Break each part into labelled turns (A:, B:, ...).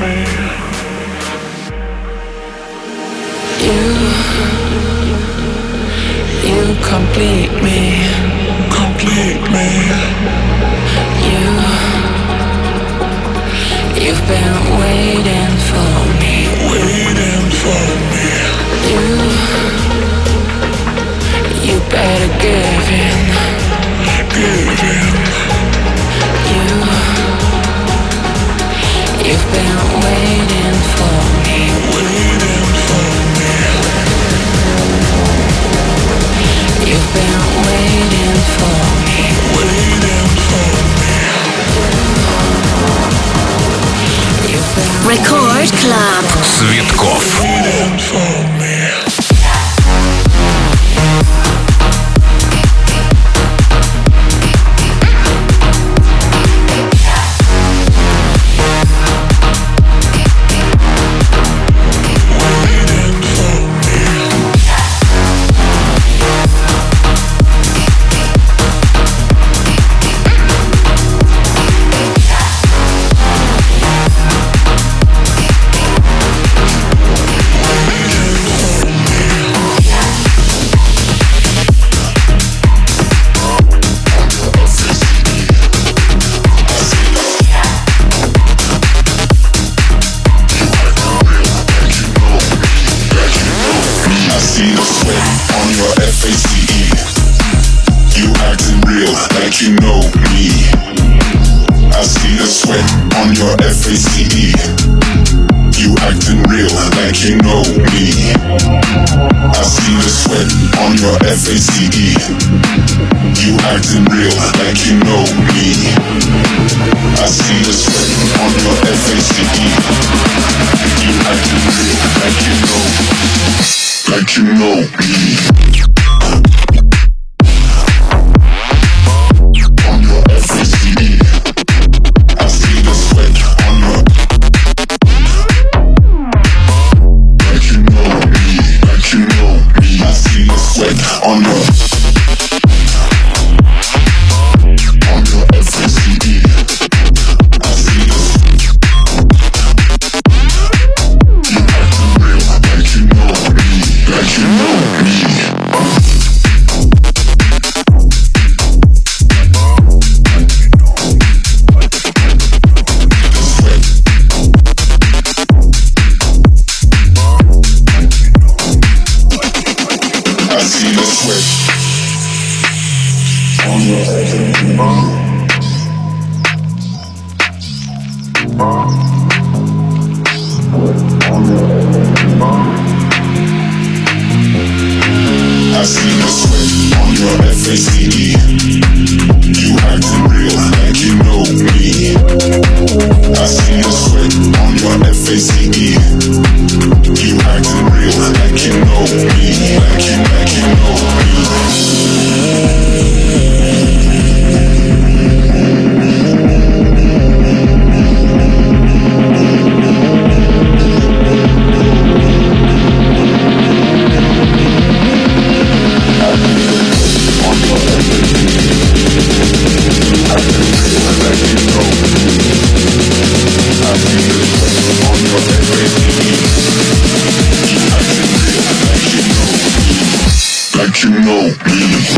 A: You, you complete me. Night Club. OCD. You acting real like you know me. I see the sweat on your FACE. You acting real like you know me. I see the sweat on your
B: FACE. You acting real like you know, like you
C: know me. Peace.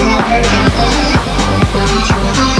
C: Thank you.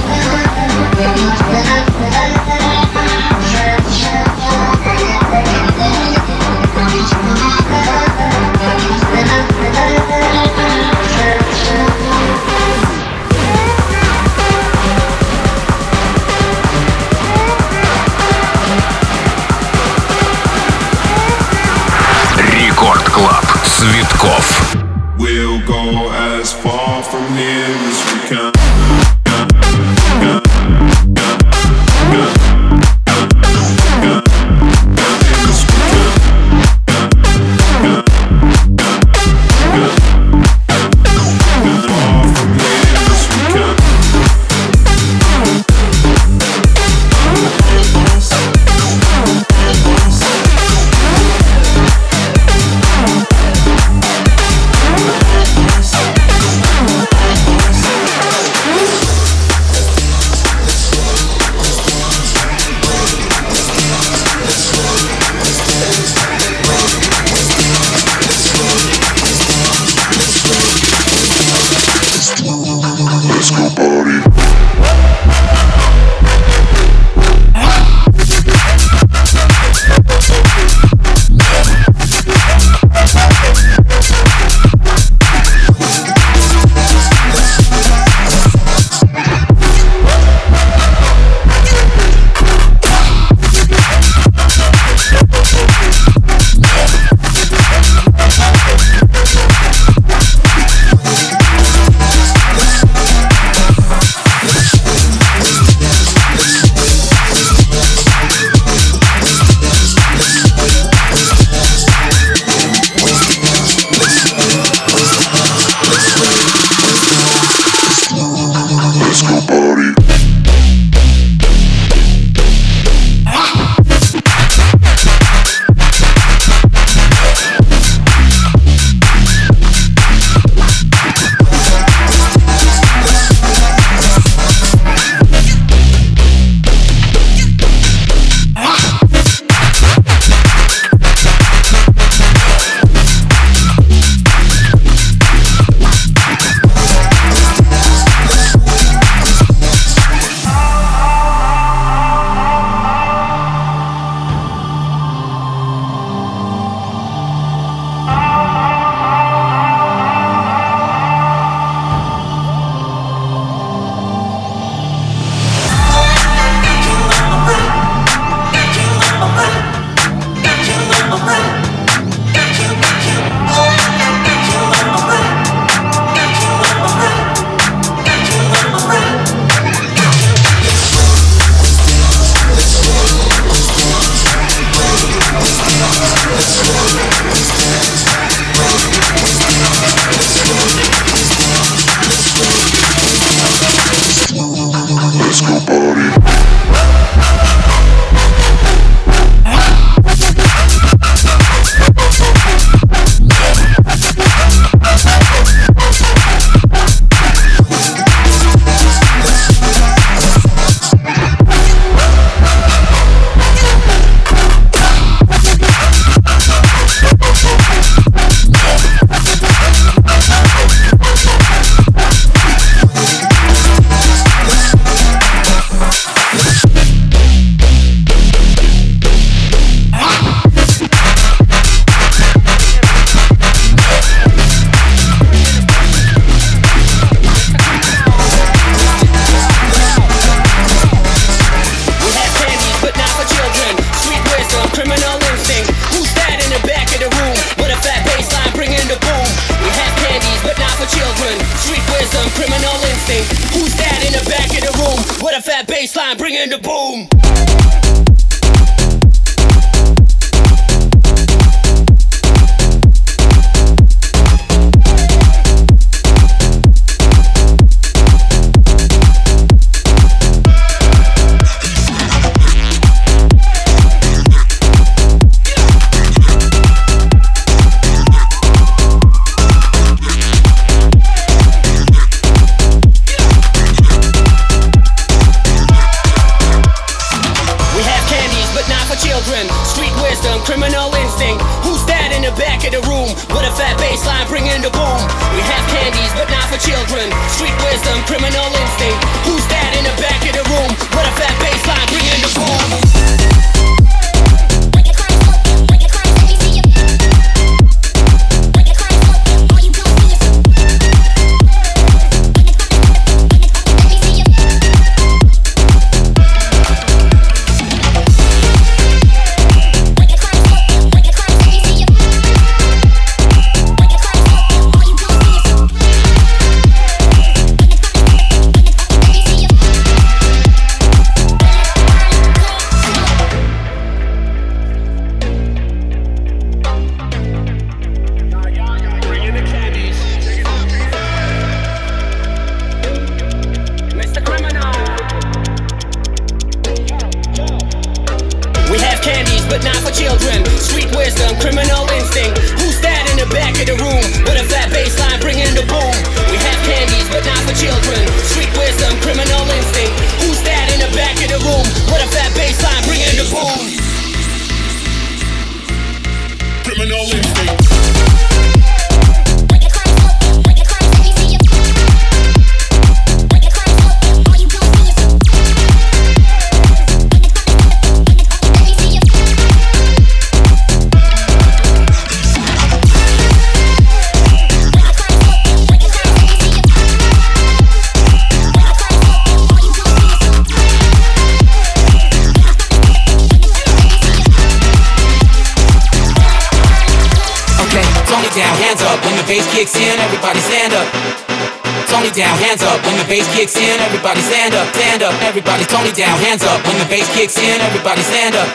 D: kicks in, everybody stand up.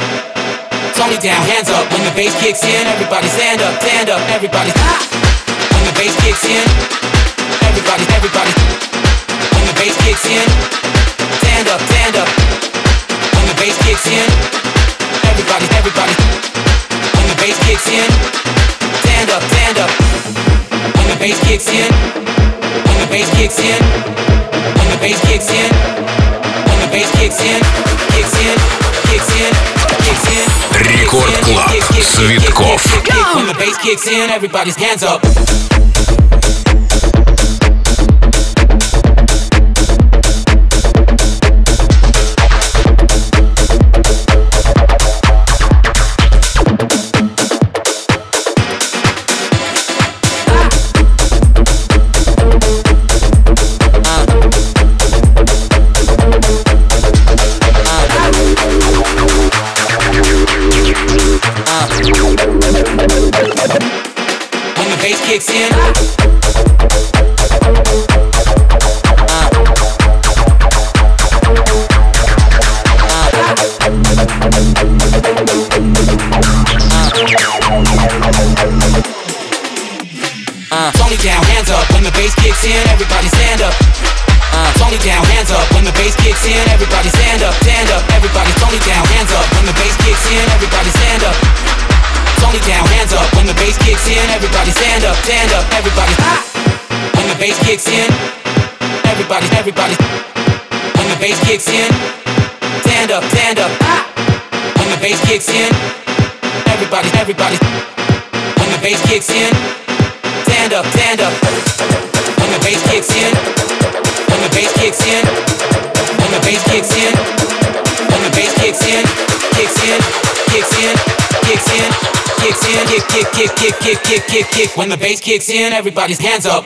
D: Tony down, hands up. When the bass kicks in, everybody stand up, stand up, everybody. kicks in, everybody's hands up. kick. When the bass kicks in, everybody's hands up.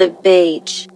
E: The beach.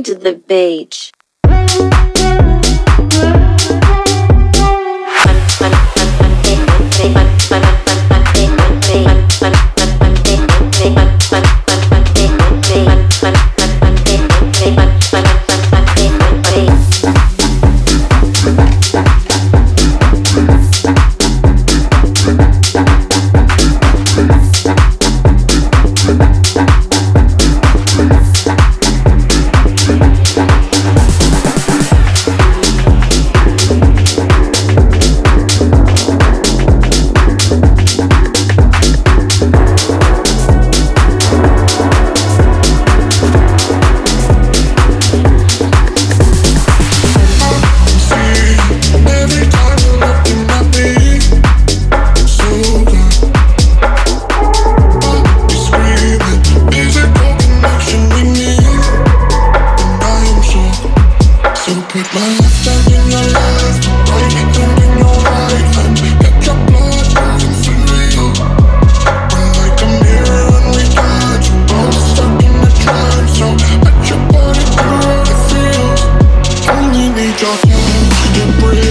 B: To the beach.
F: just you, you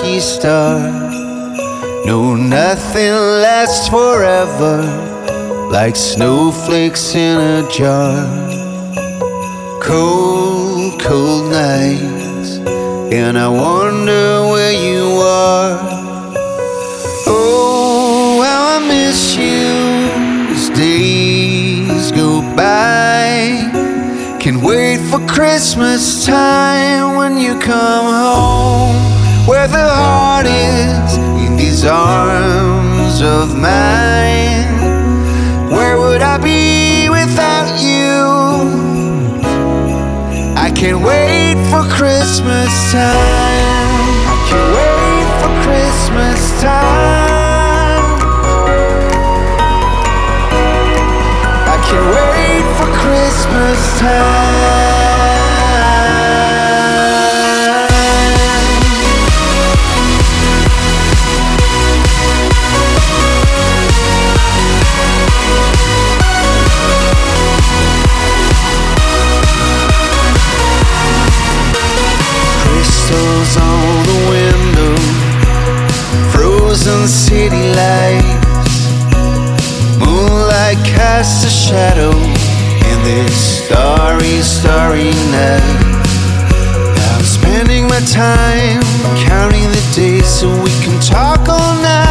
F: lucky star. No, nothing lasts forever like snowflakes in a jar cold, cold nights, and I wonder where you are. Oh, how I miss you as days go by. Can wait for Christmas time when you come home, where the heart is in these arms of mine. Where would I be without you? I can't wait for Christmas time. I can't wait for Christmas time. I can't wait for Christmas time. Frozen city lights. Moonlight casts a shadow in this starry, starry night. I'm spending my time counting the days so we can talk all night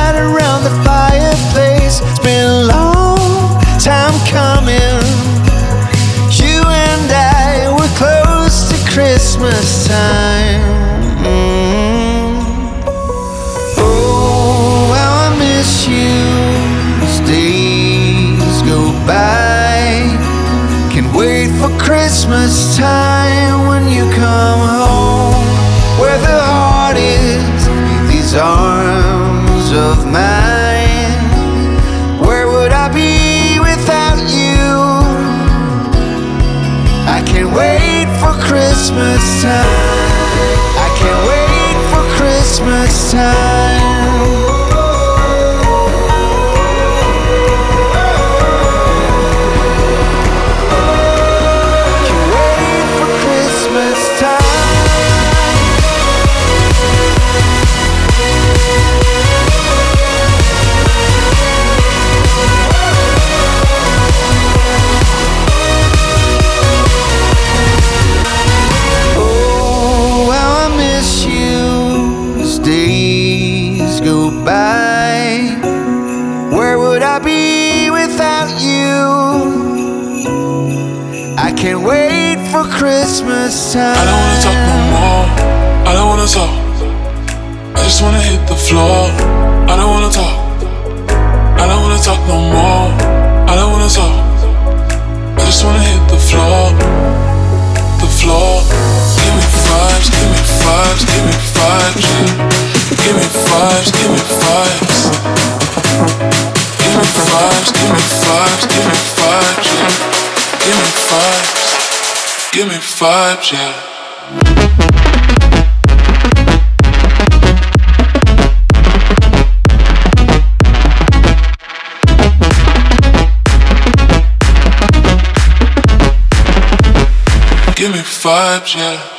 C: vibes, yeah. Give me vibes, yeah.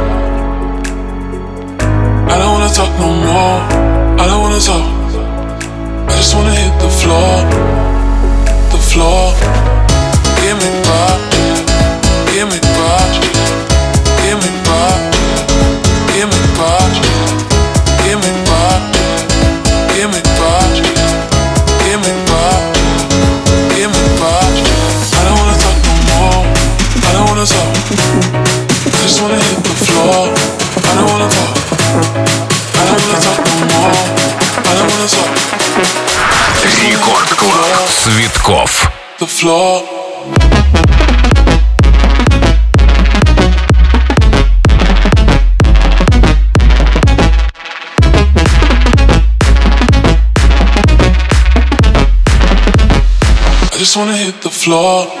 C: just wanna hit the floor.